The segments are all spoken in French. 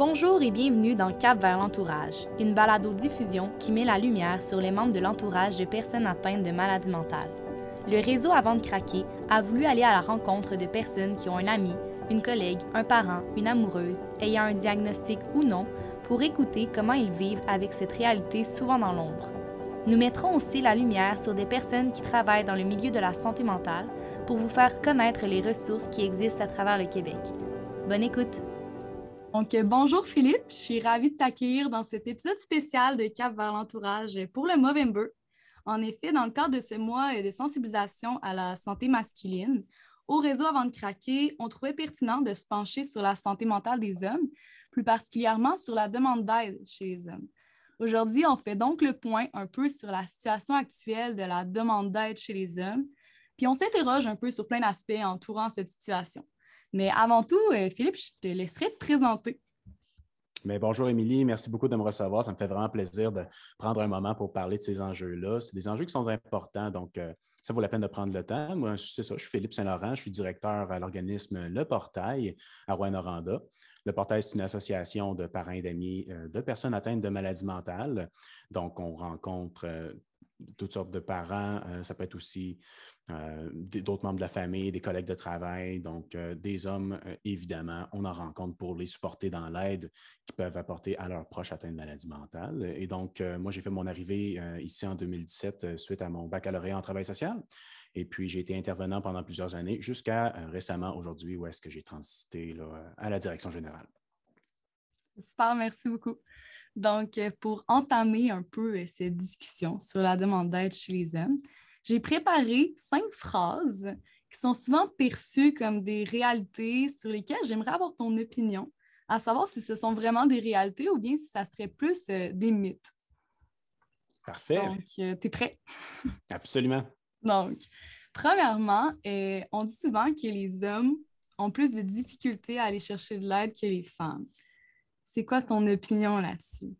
Bonjour et bienvenue dans Cap vers l'entourage, une balado-diffusion qui met la lumière sur les membres de l'entourage de personnes atteintes de maladies mentales. Le réseau Avant de craquer a voulu aller à la rencontre de personnes qui ont un ami, une collègue, un parent, une amoureuse, ayant un diagnostic ou non, pour écouter comment ils vivent avec cette réalité souvent dans l'ombre. Nous mettrons aussi la lumière sur des personnes qui travaillent dans le milieu de la santé mentale pour vous faire connaître les ressources qui existent à travers le Québec. Bonne écoute! Donc, bonjour Philippe, je suis ravie de t'accueillir dans cet épisode spécial de Cap vers l'entourage pour le Movember. En effet, dans le cadre de ce mois de sensibilisation à la santé masculine, au réseau Avant de craquer, on trouvait pertinent de se pencher sur la santé mentale des hommes, plus particulièrement sur la demande d'aide chez les hommes. Aujourd'hui, on fait donc le point un peu sur la situation actuelle de la demande d'aide chez les hommes, puis on s'interroge un peu sur plein d'aspects entourant cette situation. Mais avant tout, euh, Philippe, je te laisserai te présenter. Mais bonjour Émilie, merci beaucoup de me recevoir. Ça me fait vraiment plaisir de prendre un moment pour parler de ces enjeux-là. C'est des enjeux qui sont importants, donc euh, ça vaut la peine de prendre le temps. Moi, c'est ça, je suis Philippe Saint-Laurent, je suis directeur à l'organisme Le Portail à Rouen-Noranda. Le Portail, c'est une association de parents et d'amis euh, de personnes atteintes de maladies mentales. Donc, on rencontre toutes sortes de parents. Ça peut être aussi euh, d'autres membres de la famille, des collègues de travail, donc euh, des hommes, évidemment. On en rencontre pour les supporter dans l'aide qu'ils peuvent apporter à leurs proches atteints de maladie mentale. Et donc, moi, j'ai fait mon arrivée ici en 2017 suite à mon baccalauréat en travail social. Et puis, j'ai été intervenant pendant plusieurs années jusqu'à récemment, aujourd'hui, où est-ce que j'ai transité à la direction générale. Super, merci beaucoup. Donc, euh, pour entamer un peu euh, cette discussion sur la demande d'aide chez les hommes, j'ai préparé cinq phrases qui sont souvent perçues comme des réalités sur lesquelles j'aimerais avoir ton opinion, à savoir si ce sont vraiment des réalités ou bien si ça serait plus euh, des mythes. Parfait. Donc, tu es prêt? Absolument. Donc, premièrement, on dit souvent que les hommes ont plus de difficultés à aller chercher de l'aide que les femmes. C'est quoi ton opinion là-dessus?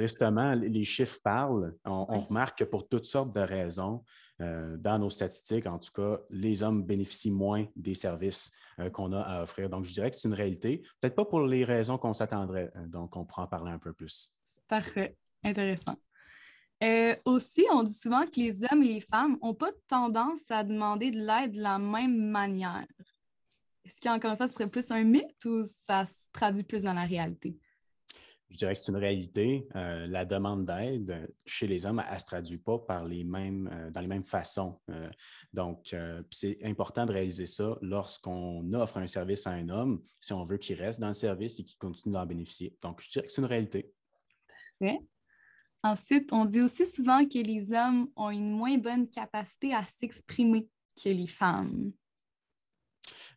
Tristement, les chiffres parlent. On, remarque que pour toutes sortes de raisons, euh, dans nos statistiques, en tout cas, les hommes bénéficient moins des services euh, qu'on a à offrir. Donc, je dirais que c'est une réalité. Peut-être pas pour les raisons qu'on s'attendrait. Euh, donc, on pourra en parler un peu plus. Parfait. Intéressant. aussi, on dit souvent que les hommes et les femmes n'ont pas tendance à demander de l'aide de la même manière. Est-ce qu'encore une fois, ce serait plus un mythe ou ça se traduit plus dans la réalité? Je dirais que c'est une réalité. Euh, la demande d'aide chez les hommes, elle ne se traduit pas par les mêmes, euh, dans les mêmes façons. Euh, donc, c'est important de réaliser ça lorsqu'on offre un service à un homme, si on veut qu'il reste dans le service et qu'il continue d'en bénéficier. Donc, je dirais que c'est une réalité. Ensuite, on dit aussi souvent que les hommes ont une moins bonne capacité à s'exprimer que les femmes.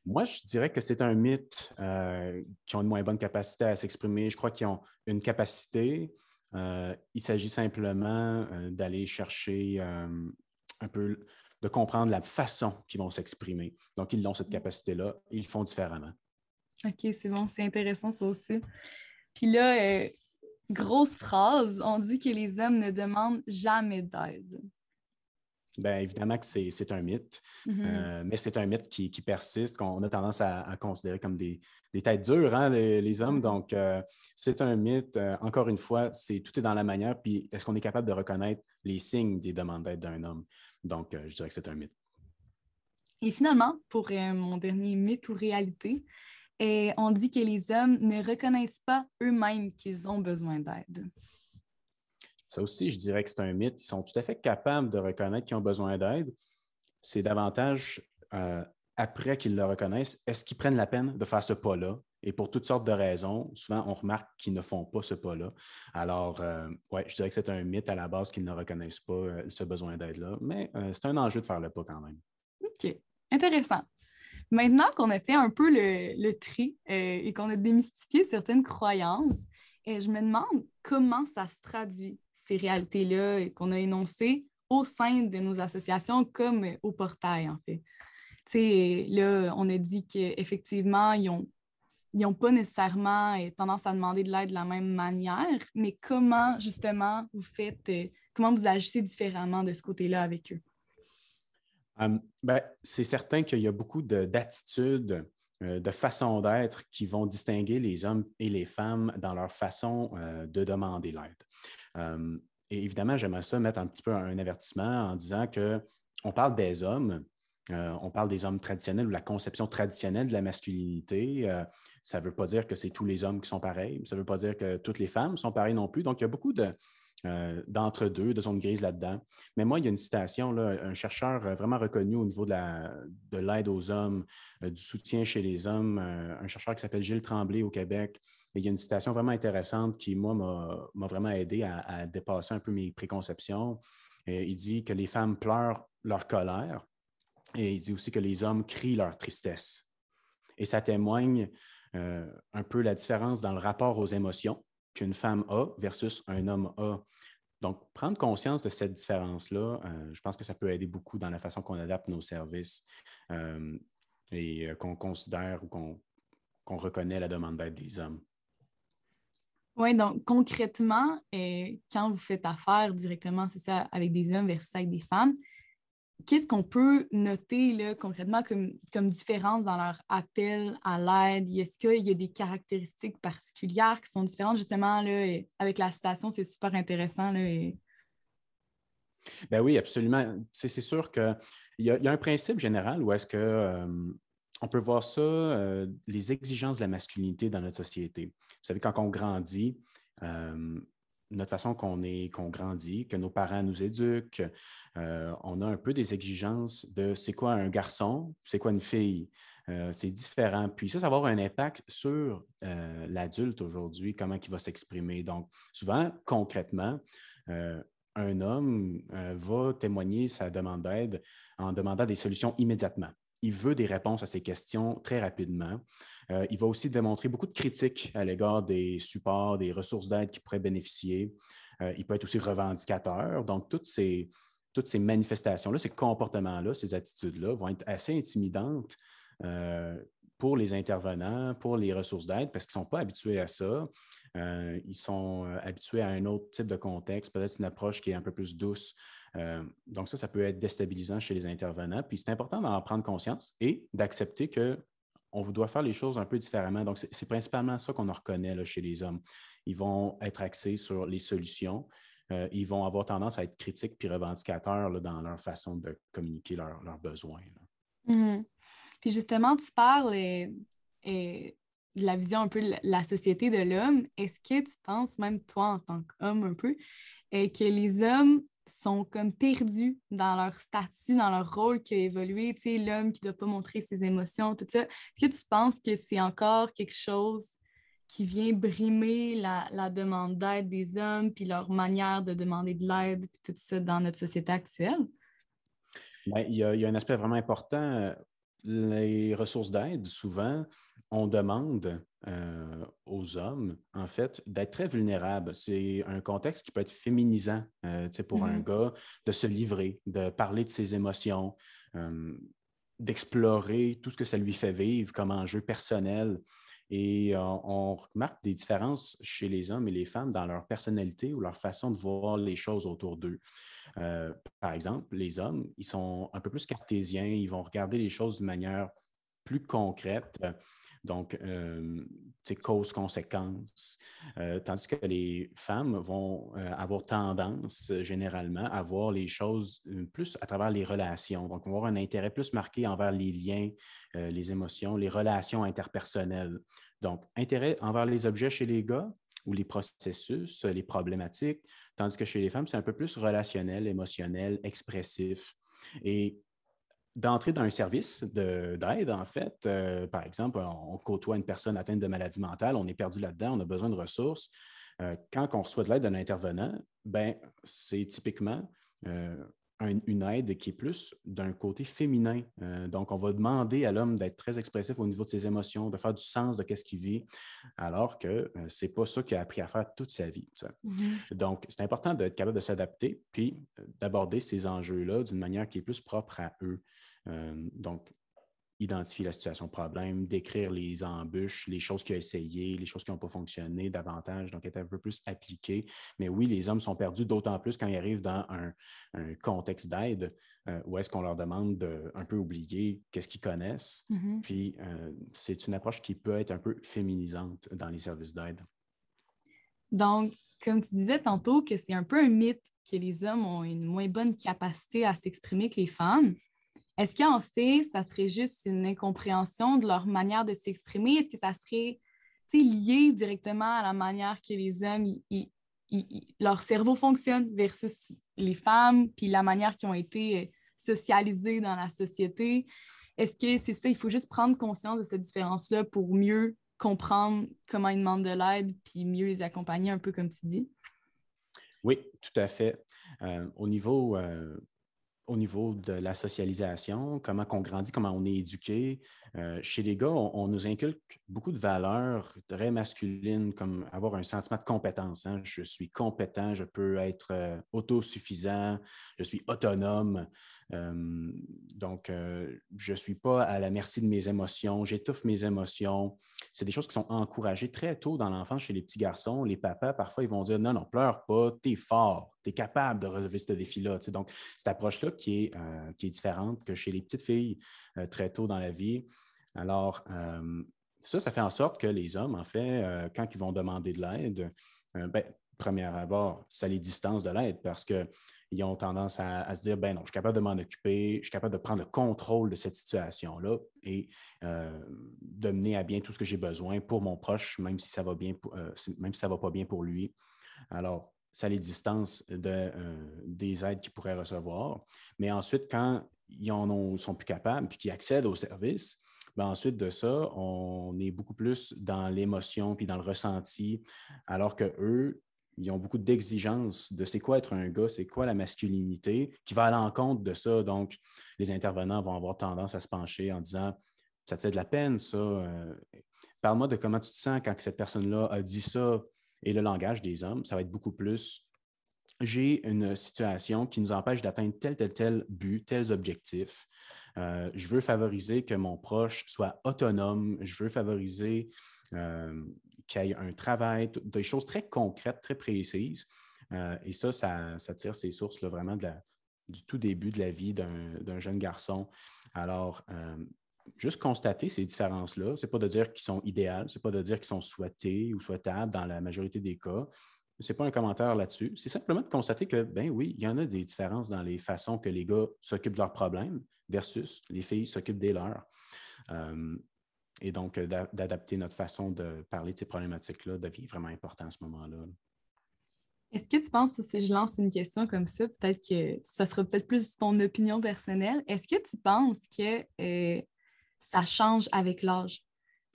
Moi, je dirais que c'est un mythe euh, qui ont une moins bonne capacité à s'exprimer. Je crois qu'ils ont une capacité. Euh, il s'agit simplement euh, d'aller chercher un peu, de comprendre la façon qu'ils vont s'exprimer. Donc, ils ont cette mmh. capacité-là. Ils font différemment. OK, c'est bon. C'est intéressant, ça aussi. Puis là, grosse phrase, on dit que les hommes ne demandent jamais d'aide. Bien, évidemment que c'est un mythe, mm-hmm. euh, mais c'est un mythe qui, persiste, qu'on a tendance à, considérer comme des, têtes dures, hein, les, hommes. Mm-hmm. Donc, euh, c'est un mythe. Euh, encore une fois, c'est tout est dans la manière. Puis, est-ce qu'on est capable de reconnaître les signes des demandes d'aide d'un homme? Donc, je dirais que c'est un mythe. Et finalement, pour mon dernier mythe ou réalité, on dit que les hommes ne reconnaissent pas eux-mêmes qu'ils ont besoin d'aide. Ça aussi, je dirais que c'est un mythe. Ils sont tout à fait capables de reconnaître qu'ils ont besoin d'aide. C'est davantage euh, après qu'ils le reconnaissent, est-ce qu'ils prennent la peine de faire ce pas-là? Et pour toutes sortes de raisons, souvent, on remarque qu'ils ne font pas ce pas-là. Alors, euh, oui, je dirais que c'est un mythe à la base qu'ils ne reconnaissent pas euh, ce besoin d'aide-là, mais c'est un enjeu de faire le pas quand même. OK, intéressant. Maintenant qu'on a fait un peu le, le tri et qu'on a démystifié certaines croyances, et je me demande comment ça se traduit, ces réalités-là qu'on a énoncées au sein de nos associations comme au portail, en fait. sais, là, on a dit qu'effectivement, ils n'ont pas nécessairement euh, tendance à demander de l'aide de la même manière, mais comment justement vous faites, euh, comment vous agissez différemment de ce côté-là avec eux? Hum, ben, c'est certain qu'il y a beaucoup d'attitudes de façons d'être qui vont distinguer les hommes et les femmes dans leur façon de demander l'aide. et évidemment, j'aimerais ça mettre un petit peu un avertissement en disant qu'on parle des hommes, on parle des hommes traditionnels ou la conception traditionnelle de la masculinité. ça ne veut pas dire que c'est tous les hommes qui sont pareils. Ça ne veut pas dire que toutes les femmes sont pareilles non plus. Donc, il y a beaucoup de, euh, d'entre-deux, de zone grise là-dedans. Mais moi, il y a une citation, un chercheur euh, vraiment reconnu au niveau de l'aide aux hommes, euh, du soutien chez les hommes, un chercheur qui s'appelle Gilles Tremblay au Québec. Et il y a une citation vraiment intéressante qui, moi, m'a vraiment aidé à, dépasser un peu mes préconceptions. il dit que les femmes pleurent leur colère et il dit aussi que les hommes crient leur tristesse. Et ça témoigne un peu la différence dans le rapport aux émotions qu'une femme a versus un homme a. Donc, prendre conscience de cette différence-là, euh, je pense que ça peut aider beaucoup dans la façon qu'on adapte nos services euh, et euh, qu'on considère ou qu'on reconnaît la demande d'aide des hommes. Oui, donc concrètement, quand vous faites affaire directement, c'est ça, avec des hommes versus avec des femmes, qu'est-ce qu'on peut noter là, concrètement comme, comme différence dans leur appel à l'aide? Est-ce qu'il y a des caractéristiques particulières qui sont différentes? Justement, là, avec la citation, c'est super intéressant. Là, Ben oui, absolument. C'est sûr qu'il y, a, y a un principe général où est-ce que euh, on peut voir ça, euh, les exigences de la masculinité dans notre société. Vous savez, quand on grandit, euh, notre façon qu'on est, qu'on grandit, que nos parents nous éduquent. Euh, on a un peu des exigences de c'est quoi un garçon, c'est quoi une fille. Euh, c'est différent. Puis ça, ça va avoir un impact sur euh, l'adulte aujourd'hui, comment il va s'exprimer. Donc, souvent, concrètement, un homme va témoigner sa demande d'aide en demandant des solutions immédiatement il veut des réponses à ces questions très rapidement. Euh, il va aussi démontrer beaucoup de critiques à l'égard des supports, des ressources d'aide qu'il pourrait bénéficier. Euh, il peut être aussi revendicateur. Donc, toutes ces, toutes ces manifestations-là, ces comportements-là, ces attitudes-là vont être assez intimidantes euh, pour les intervenants, pour les ressources d'aide, parce qu'ils ne sont pas habitués à ça. ils sont habitués à un autre type de contexte, peut-être une approche qui est un peu plus douce, donc ça, ça peut être déstabilisant chez les intervenants. Puis c'est important d'en prendre conscience et d'accepter qu'on doit faire les choses un peu différemment. Donc c'est principalement ça qu'on reconnaît chez les hommes. Ils vont être axés sur les solutions. Euh, ils vont avoir tendance à être critiques puis revendicateurs dans leur façon de communiquer leurs besoins. Mm-hmm. Puis justement, tu parles et, de la vision un peu de la société de l'homme. Est-ce que tu penses, même toi en tant qu'homme un peu, que les hommes sont comme perdus dans leur statut, dans leur rôle qui a évolué, tu sais, l'homme qui ne doit pas montrer ses émotions, tout ça. Est-ce que tu penses que c'est encore quelque chose qui vient brimer la, demande d'aide des hommes, puis leur manière de demander de l'aide, tout ça dans notre société actuelle? Ben, il, y a, il y a un aspect vraiment important. Les ressources d'aide, souvent, on demande euh, aux hommes, en fait, d'être très vulnérables. C'est un contexte qui peut être féminisant euh, pour un mm-hmm. gars, de se livrer, de parler de ses émotions, euh, d'explorer tout ce que ça lui fait vivre comme enjeu personnel. Et on remarque des différences chez les hommes et les femmes dans leur personnalité ou leur façon de voir les choses autour d'eux. par exemple, les hommes, ils sont un peu plus cartésiens, ils vont regarder les choses d'une manière plus concrète. Donc, euh, cause-conséquence. Euh, tandis que les femmes vont euh, avoir tendance, généralement, à voir les choses plus à travers les relations. Donc, on va avoir un intérêt plus marqué envers les liens, les émotions, les relations interpersonnelles. Donc, intérêt envers les objets chez les gars ou les processus, les problématiques, tandis que chez les femmes, c'est un peu plus relationnel, émotionnel, expressif. Et d'entrer dans un service d'aide, en fait. Euh, par exemple, on, côtoie une personne atteinte de maladie mentale, on est perdu là-dedans, on a besoin de ressources. Euh, quand on reçoit de l'aide d'un intervenant, ben, c'est typiquement euh, une aide qui est plus d'un côté féminin. donc, on va demander à l'homme d'être très expressif au niveau de ses émotions, de faire du sens de ce qu'il vit, alors que ce n'est pas ça qu'il a appris à faire toute sa vie. Mm-hmm. Donc, c'est important d'être capable de s'adapter, puis d'aborder ces enjeux-là d'une manière qui est plus propre à eux. Euh, donc, identifier la situation problème, décrire les embûches, les choses qu'il a essayées, les choses qui n'ont pas fonctionné davantage, donc être un peu plus appliqué. Mais oui, les hommes sont perdus d'autant plus quand ils arrivent dans un, contexte d'aide euh, où est-ce qu'on leur demande de un peu oublier qu'est-ce qu'ils connaissent. Mm-hmm. Puis euh, c'est une approche qui peut être un peu féminisante dans les services d'aide. Donc, comme tu disais tantôt, que c'est un peu un mythe que les hommes ont une moins bonne capacité à s'exprimer que les femmes. Est-ce qu'en fait, ça serait juste une incompréhension de leur manière de s'exprimer? Est-ce que ça serait lié directement à la manière que les hommes, leur cerveau fonctionne versus les femmes, puis la manière qu'ils ont été euh, socialisées dans la société? Est-ce que c'est ça, il faut juste prendre conscience de cette différence-là pour mieux comprendre comment ils demandent de l'aide, puis mieux les accompagner, un peu comme tu dis? Oui, tout à fait. Euh, au niveau euh, au niveau de la socialisation, comment on grandit, comment on est éduqué. Euh, chez les gars, on, nous inculque beaucoup de valeurs très masculines, comme avoir un sentiment de compétence. Hein. Je suis compétent, je peux être euh, autosuffisant, je suis autonome. Euh, donc, je ne suis pas à la merci de mes émotions, j'étouffe mes émotions. C'est des choses qui sont encouragées très tôt dans l'enfance chez les petits garçons. Les papas, parfois, ils vont dire non, non, pleure pas, tu es fort, tu es capable de relever ce défi-là. Donc, cette approche-là qui, est, euh, qui est différente que chez les petites filles euh, très tôt dans la vie. Alors, euh, ça, ça fait en sorte que les hommes, en fait, quand ils vont demander de l'aide, ben, premier abord, ça les distance de l'aide parce qu'ils ont tendance à, se dire ben non, je suis capable de m'en occuper, je suis capable de prendre le contrôle de cette situation-là et de mener à bien tout ce que j'ai besoin pour mon proche, même si ça va bien, même si ça va pas bien pour lui. Alors, ça les distance de, euh, des aides qu'ils pourraient recevoir. Mais ensuite, quand ils en sont plus capables puis qu'ils accèdent au service, ben ensuite de ça, on est beaucoup plus dans l'émotion puis dans le ressenti, alors que eux, ils ont beaucoup d'exigences de c'est quoi être un gars, c'est quoi la masculinité, qui va à l'encontre de ça. Donc, les intervenants vont avoir tendance à se pencher en disant Ça te fait de la peine, ça. Euh, parle-moi de comment tu te sens quand cette personne-là a dit ça et le langage des hommes, ça va être beaucoup plus j'ai une situation qui nous empêche d'atteindre tel, tel, tel but, tels objectifs. Euh, je veux favoriser que mon proche soit autonome. Je veux favoriser euh, qu'il y ait un travail, des choses très concrètes, très précises. Euh, et ça, ça, tire ses sources vraiment du tout début de la vie d'un jeune garçon. Alors, juste constater ces différences-là. Ce n'est pas de dire qu'ils sont idéales, ce n'est pas de dire qu'ils sont souhaités ou souhaitables dans la majorité des cas. Ce n'est pas un commentaire là-dessus. C'est simplement de constater que, ben oui, il y en a des différences dans les façons que les gars s'occupent de leurs problèmes versus les filles s'occupent des leurs. Euh, et donc, euh, d'adapter notre façon de parler de ces problématiques-là devient vraiment important à ce moment-là. Est-ce que tu penses, si je lance une question comme ça, peut-être que ça sera peut-être plus ton opinion personnelle, est-ce que tu penses que euh, ça change avec l'âge?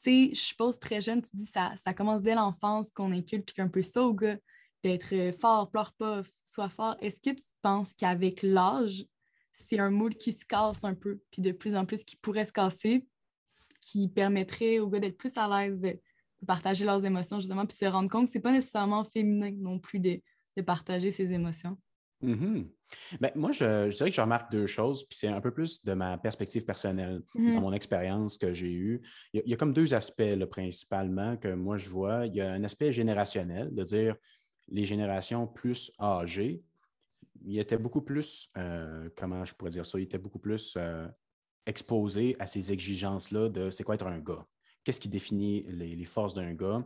Tu sais, je suppose très jeune, tu dis ça, ça commence dès l'enfance qu'on inculque un peu ça au gars, d'être euh, fort, pleure pas, sois fort. Est-ce que tu penses qu'avec l'âge, c'est un moule qui se casse un peu, puis de plus en plus qui pourrait se casser, qui permettrait aux gars d'être plus à l'aise de, partager leurs émotions, justement, puis se rendre compte que c'est pas nécessairement féminin non plus de partager ses émotions? Mmh ben, moi, je, dirais que je remarque deux choses, puis c'est un peu plus de ma perspective personnelle, mmh dans mon expérience que j'ai eue. Il, y, a, comme deux aspects principalement que moi je vois. Il y a un aspect générationnel, de dire les générations plus âgées, ils étaient beaucoup plus, euh, comment je pourrais dire ça, ils étaient beaucoup plus euh, exposés à ces exigences-là de c'est quoi être un gars qu'est-ce qui définit les, forces d'un gars?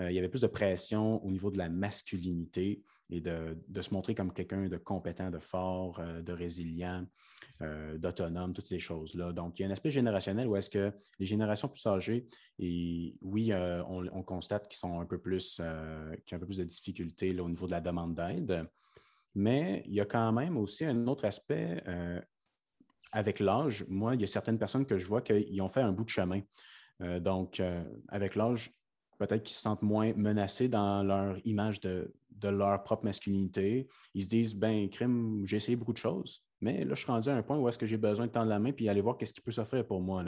Euh, il y avait plus de pression au niveau de la masculinité et de, se montrer comme quelqu'un de compétent, de fort, euh, de résilient, euh, d'autonome, toutes ces choses-là. Donc, il y a un aspect générationnel où est-ce que les générations plus âgées, et oui, on, constate qu'ils sont un peu plus, ont un peu plus de difficultés au niveau de la demande d'aide. Mais il y a quand même aussi un autre aspect avec l'âge. Moi, il y a certaines personnes que je vois qui ont fait un bout de chemin. Euh, donc, euh, avec l'âge, peut-être qu'ils se sentent moins menacés dans leur image de, leur propre masculinité. Ils se disent, ben, crime, j'ai essayé beaucoup de choses, mais là, je suis rendu à un point où est-ce que j'ai besoin de tendre la main puis aller voir qu'est-ce qui peut s'offrir pour moi.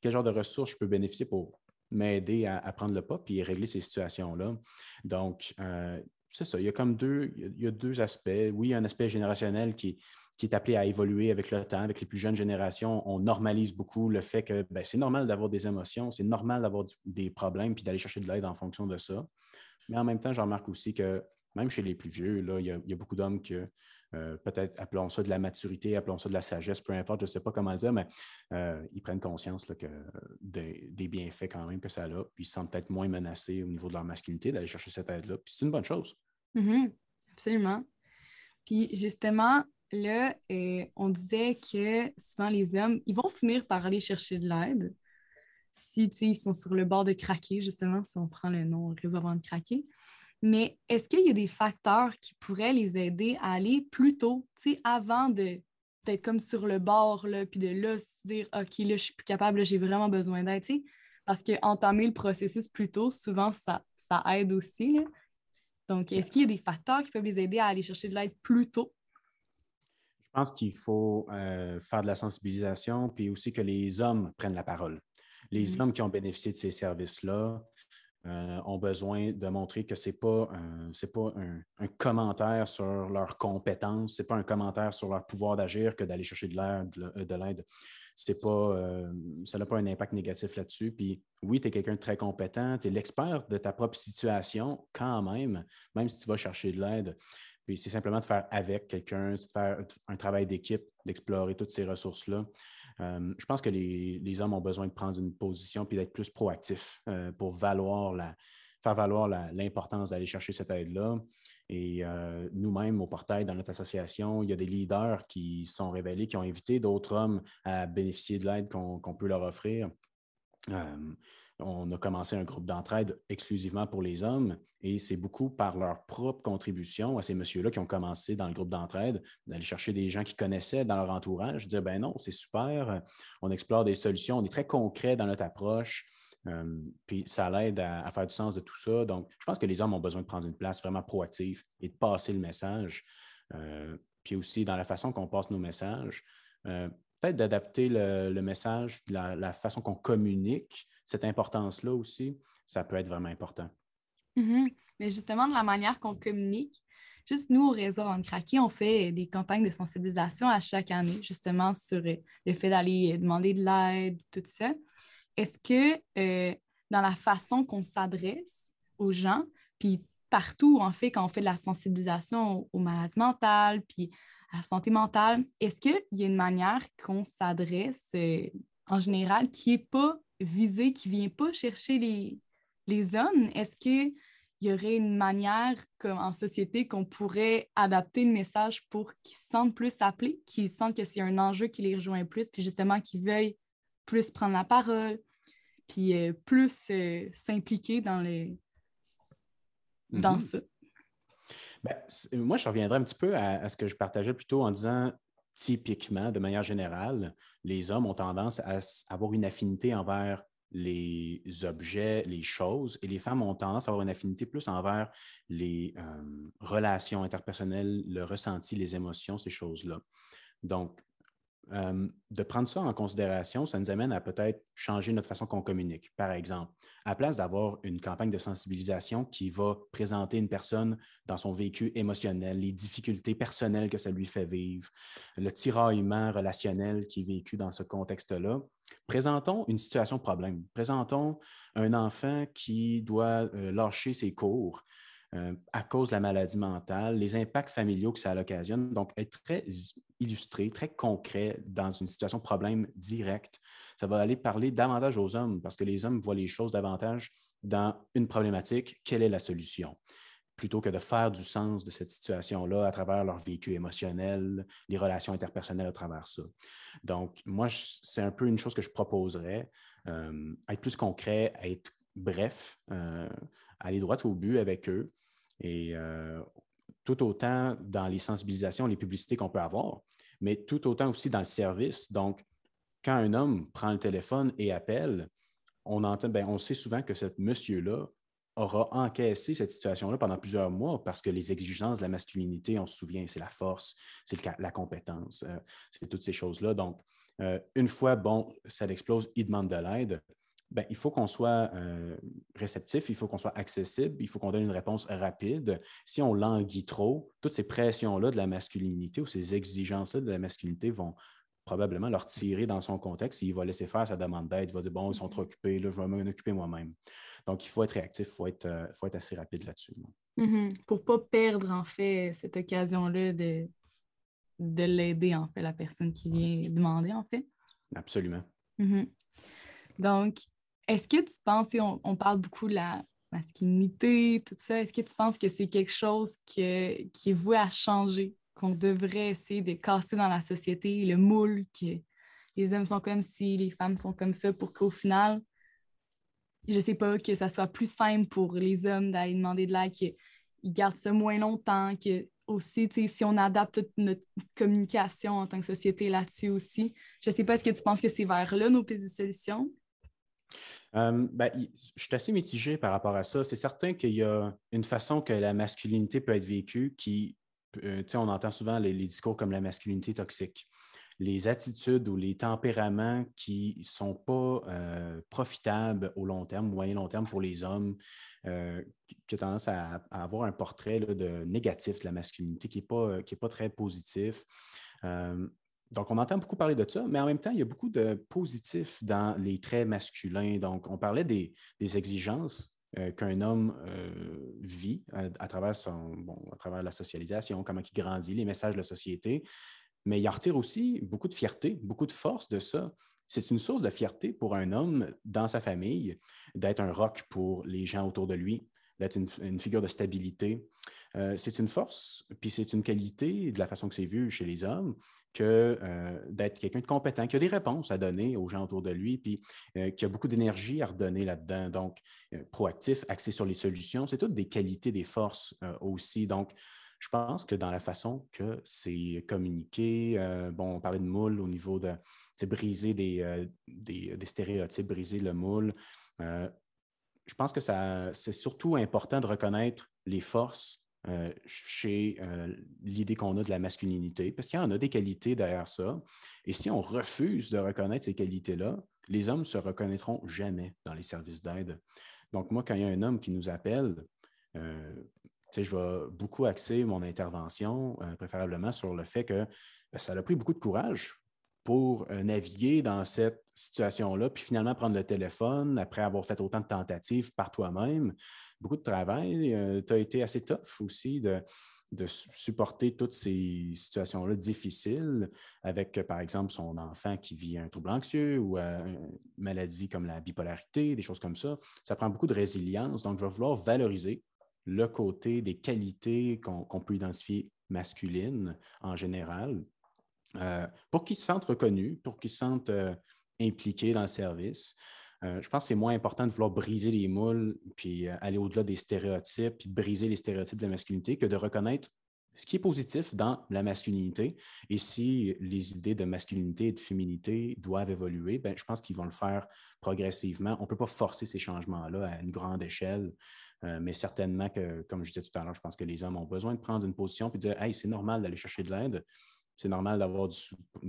Quel genre de ressources je peux bénéficier pour m'aider à, prendre le pas puis régler ces situations-là? Donc, euh, c'est ça. Il y a comme deux, il y a deux aspects. Oui, il y a un aspect générationnel qui, qui est appelé à évoluer avec le temps, avec les plus jeunes générations. On normalise beaucoup le fait que ben, c'est normal d'avoir des émotions, c'est normal d'avoir des problèmes puis d'aller chercher de l'aide en fonction de ça. Mais en même temps, je remarque aussi que même chez les plus vieux, là, il, y a, beaucoup d'hommes qui, euh, peut-être, appelons ça de la maturité, appelons ça de la sagesse, peu importe, je ne sais pas comment le dire, mais euh, ils prennent conscience que des, bienfaits quand même que ça a, puis ils se sentent peut-être moins menacés au niveau de leur masculinité d'aller chercher cette aide-là. Puis c'est une bonne chose. Mm-hmm. absolument. Puis justement, là, euh, on disait que souvent les hommes, ils vont finir par aller chercher de l'aide si ils sont sur le bord de craquer, justement, si on prend le nom réseau avant de craquer. Mais est-ce qu'il y a des facteurs qui pourraient les aider à aller plus tôt, avant de d'être comme sur le bord, là, puis de là se dire OK, là, je suis plus capable, j'ai vraiment besoin d'aide, parce qu'entamer le processus plus tôt, souvent, ça, ça aide aussi. Donc, est-ce qu'il y a des facteurs qui peuvent les aider à aller chercher de l'aide plus tôt? Je pense qu'il faut euh, faire de la sensibilisation, puis aussi que les hommes prennent la parole. Les hommes qui ont bénéficié de ces services-là euh, ont besoin de montrer que ce n'est pas, pas un, commentaire sur leurs compétences, ce n'est pas un commentaire sur leur pouvoir d'agir que d'aller chercher de l'aide. C'est pas, euh, ça n'a pas un impact négatif là-dessus. Puis oui, tu es quelqu'un de très compétent, tu es l'expert de ta propre situation quand même, même si tu vas chercher de l'aide. Puis c'est simplement de faire avec quelqu'un, de faire un travail d'équipe, d'explorer toutes ces ressources-là. Euh, je pense que les, hommes ont besoin de prendre une position puis d'être plus proactifs euh, pour valoir la, faire valoir l'importance d'aller chercher cette aide-là. Et euh, nous-mêmes, au portail, dans notre association, il y a des leaders qui sont révélés, qui ont invité d'autres hommes à bénéficier de l'aide qu'on peut leur offrir on a commencé un groupe d'entraide exclusivement pour les hommes et c'est beaucoup par leur propre contribution à ces messieurs-là qui ont commencé dans le groupe d'entraide d'aller chercher des gens qui connaissaient dans leur entourage, dire ben non, c'est super, on explore des solutions, on est très concret dans notre approche. Puis ça l'aide à, faire du sens de tout ça. Donc, je pense que les hommes ont besoin de prendre une place vraiment proactive et de passer le message. Puis aussi dans la façon qu'on passe nos messages, peut-être d'adapter le, message, la façon qu'on communique cette importance-là aussi, ça peut être vraiment important. Mm-hmm. Mais justement, de la manière qu'on communique, juste nous, au réseau en craqué, on fait des campagnes de sensibilisation à chaque année, justement, sur le fait d'aller demander de l'aide, tout ça. Est-ce que euh, dans la façon qu'on s'adresse aux gens, puis partout, en fait, quand on fait de la sensibilisation aux maladies mentales, puis à la santé mentale, est-ce qu'il y a une manière qu'on s'adresse euh, en général qui n'est pas visée qui ne vient pas chercher les, les hommes, est-ce qu'il y aurait une manière comme en société qu'on pourrait adapter le message pour qu'ils se sentent plus appelés, qu'ils sentent que c'est un enjeu qui les rejoint plus, puis justement qu'ils veuillent plus prendre la parole, puis euh, plus euh, s'impliquer dans, les... dans mm-hmm. ça? Ben, moi, je reviendrai un petit peu à, à, ce que je partageais plutôt en disant typiquement, de manière générale, les hommes ont tendance à avoir une affinité envers les objets, les choses, et les femmes ont tendance à avoir une affinité plus envers les euh, relations interpersonnelles, le ressenti, les émotions, ces choses-là. Donc, euh, de prendre ça en considération, ça nous amène à peut-être changer notre façon qu'on communique. Par exemple, à place d'avoir une campagne de sensibilisation qui va présenter une personne dans son vécu émotionnel, les difficultés personnelles que ça lui fait vivre, le tiraillement relationnel qui est vécu dans ce contexte-là, présentons une situation problème. Présentons un enfant qui doit euh, lâcher ses cours, euh, à cause de la maladie mentale, les impacts familiaux que ça l'occasionne. Donc, être très illustré, très concret dans une situation problème direct. Ça va aller parler davantage aux hommes parce que les hommes voient les choses davantage dans une problématique, quelle est la solution? plutôt que de faire du sens de cette situation-là à travers leur vécu émotionnel, les relations interpersonnelles à travers ça. Donc, moi, c'est un peu une chose que je proposerais, euh, être plus concret, être bref, euh, aller droit au but avec eux. Et euh, tout autant dans les sensibilisations, les publicités qu'on peut avoir, mais tout autant aussi dans le service. Donc, quand un homme prend le téléphone et appelle, on entend, ben, on sait souvent que ce monsieur-là aura encaissé cette situation-là pendant plusieurs mois parce que les exigences de la masculinité, on se souvient, c'est la force, c'est la compétence, euh, c'est toutes ces choses-là. Donc, une fois, bon, ça explose, il demande de l'aide ben, il faut qu'on soit euh, réceptif, il faut qu'on soit accessible, il faut qu'on donne une réponse rapide. Si on languit trop, toutes ces pressions-là de la masculinité ou ces exigences-là de la masculinité vont probablement leur tirer dans son contexte et il va laisser faire sa demande d'aide. Il va dire Bon, ils sont trop occupés, là, je vais m'en occuper moi-même. Donc, il faut être réactif, il faut être, euh, faut être assez rapide là-dessus. Mm-hmm. Pour ne pas perdre, en fait, cette occasion-là de, de l'aider, en fait, la personne qui vient demander, en fait. Absolument. Mm-hmm. Donc, est-ce que tu penses, on, on, parle beaucoup de la masculinité, tout ça, est-ce que tu penses que c'est quelque chose qui est voué à changer, qu'on devrait essayer de casser dans la société, le moule que les hommes sont comme ci, les femmes sont comme ça, pour qu'au final, je sais pas, que ça soit plus simple pour les hommes d'aller demander de l'aide, qu'ils gardent ça moins longtemps, que aussi, si on adapte toute notre communication en tant que société là-dessus aussi. Je sais pas, est-ce que tu penses que c'est vers là nos pistes de solution? Euh, ben, je suis assez mitigé par rapport à ça. C'est certain qu'il y a une façon que la masculinité peut être vécue qui, euh, on entend souvent les, discours comme la masculinité toxique. Les attitudes ou les tempéraments qui ne sont pas euh, profitables au long terme, moyen long terme pour les hommes, qui ont tendance à, avoir un portrait de négatif de la masculinité qui n'est pas, pas très positif. Donc, on entend beaucoup parler de ça, mais en même temps, il y a beaucoup de positifs dans les traits masculins. Donc, on parlait des, exigences euh, qu'un homme euh, vit à, travers son, à travers la socialisation, comment il grandit, les messages de la société, mais il retire aussi beaucoup de fierté, beaucoup de force de ça. C'est une source de fierté pour un homme dans sa famille d'être un roc pour les gens autour de lui, d'être une, figure de stabilité. Euh, c'est une force, puis c'est une qualité de la façon que c'est vu chez les hommes, que euh, d'être quelqu'un de compétent, qui a des réponses à donner aux gens autour de lui, puis euh, qui a beaucoup d'énergie à redonner là-dedans. Donc, proactif, axé sur les solutions, c'est toutes des qualités, des forces aussi. Donc, je pense que dans la façon que c'est communiqué, bon, on parlait de moule au niveau de briser des, des, stéréotypes, briser le moule. je pense que c'est surtout important de reconnaître les forces euh, chez euh, l'idée qu'on a de la masculinité, parce qu'il y en a des qualités derrière ça. Et si on refuse de reconnaître ces qualités-là, les hommes ne se reconnaîtront jamais dans les services d'aide. Donc, moi, quand il y a un homme qui nous appelle, euh, je vais beaucoup axer mon intervention, préférablement sur le fait que ben, ça a pris beaucoup de courage pour naviguer dans cette situation-là, puis finalement prendre le téléphone après avoir fait autant de tentatives par toi-même, beaucoup de travail. Euh, tu as été assez tough aussi de, supporter toutes ces situations-là difficiles avec, par exemple, son enfant qui vit un trouble anxieux ou euh, une maladie comme la bipolarité, des choses comme ça. Ça prend beaucoup de résilience. Donc, je vais vouloir valoriser le côté des qualités qu'on peut identifier masculines en général euh, pour qu'ils se sentent reconnus, pour qu'ils se sentent impliqués dans le service. Euh, je pense que c'est moins important de vouloir briser les moules, puis euh, aller au-delà des stéréotypes, puis briser les stéréotypes de la masculinité, que de reconnaître ce qui est positif dans la masculinité. Et si les idées de masculinité et de féminité doivent évoluer, ben, je pense qu'ils vont le faire progressivement. On ne peut pas forcer ces changements-là à une grande échelle, euh, mais certainement que, comme je disais tout à l'heure, je pense que les hommes ont besoin de prendre une position et de dire Hey, c'est normal d'aller chercher de l'aide c'est normal d'avoir du,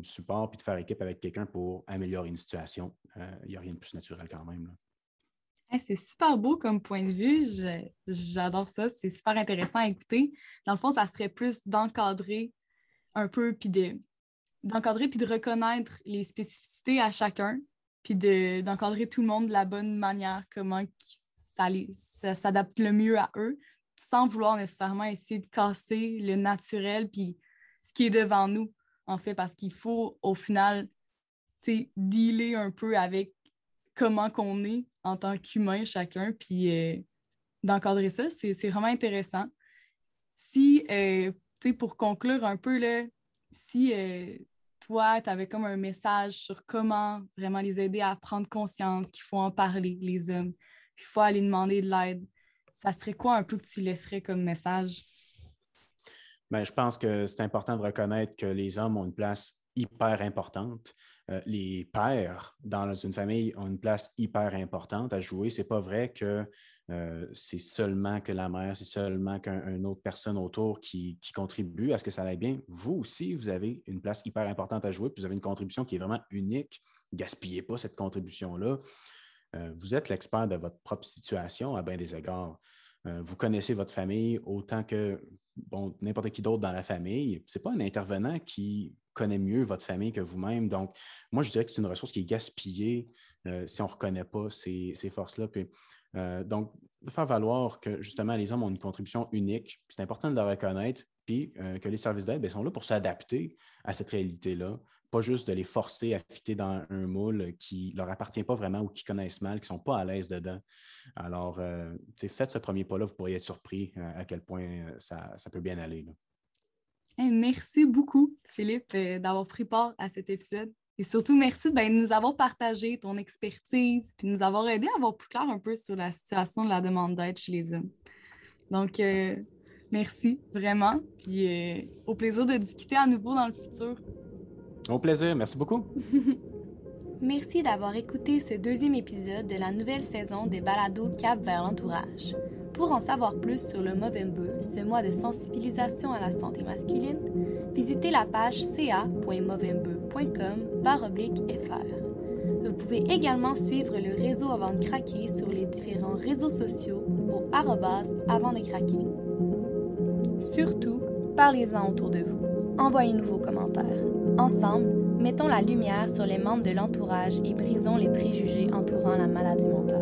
support puis de faire équipe avec quelqu'un pour améliorer une situation. Euh, il n'y a rien de plus naturel quand même. c'est super beau comme point de vue. J'adore ça. C'est super intéressant à écouter. Dans le fond, ça serait plus d'encadrer un peu, puis de d'encadrer puis de reconnaître les spécificités à chacun, puis d'encadrer tout le monde de la bonne manière, comment ça, ça s'adapte le mieux à eux, sans vouloir nécessairement essayer de casser le naturel puis ce qui est devant nous, en fait, parce qu'il faut, au final, dealer un peu avec comment qu'on est en tant qu'humain chacun, puis euh, d'encadrer ça, c'est vraiment intéressant. Si, euh, pour conclure un peu, là, si euh, toi, tu avais comme un message sur comment vraiment les aider à prendre conscience qu'il faut en parler, les hommes, qu'il faut aller demander de l'aide, ça serait quoi un peu que tu laisserais comme message? Bien, je pense que c'est important de reconnaître que les hommes ont une place hyper importante. Euh, les pères dans une famille ont une place hyper importante à jouer. Ce n'est pas vrai que euh, c'est seulement que la mère, c'est seulement qu'une autre personne autour qui, contribue à ce que ça aille bien. Vous aussi, vous avez une place hyper importante à jouer, puis vous avez une contribution qui est vraiment unique. Gaspillez pas cette contribution-là. euh, vous êtes l'expert de votre propre situation à bien des égards. Euh, vous connaissez votre famille autant que bon, n'importe qui d'autre dans la famille. Ce n'est pas un intervenant qui connaît mieux votre famille que vous-même. Donc, moi, je dirais que c'est une ressource qui est gaspillée euh, si on ne reconnaît pas ces, forces-là. donc, de faire valoir que justement les hommes ont une contribution unique, c'est important de le reconnaître, puis que les services d'aide ben, sont là pour s'adapter à cette réalité-là, pas juste de les forcer à fitter dans un moule qui ne leur appartient pas vraiment ou qui connaissent mal, qui ne sont pas à l'aise dedans. Alors, euh, faites ce premier pas-là, vous pourriez être surpris euh, à quel point euh, ça, peut bien aller. merci beaucoup, Philippe, d'avoir pris part à cet épisode. Et surtout, merci ben, de nous avoir partagé ton expertise et de nous avoir aidé à avoir plus clair un peu sur la situation de la demande d'aide chez les hommes. Donc, merci vraiment. Puis au plaisir de discuter à nouveau dans le futur. Au plaisir, merci beaucoup. merci d'avoir écouté ce deuxième épisode de la nouvelle saison des balados Cap vers l'entourage. Pour en savoir plus sur le Movember, ce mois de sensibilisation à la santé masculine, visitez la page ca.movember.com fr. Vous pouvez également suivre le réseau avant de craquer sur les différents réseaux sociaux au avant de craquer. Surtout, parlez-en autour de vous. Envoyez-nous vos commentaires. Ensemble, mettons la lumière sur les membres de l'entourage et brisons les préjugés entourant la maladie mentale.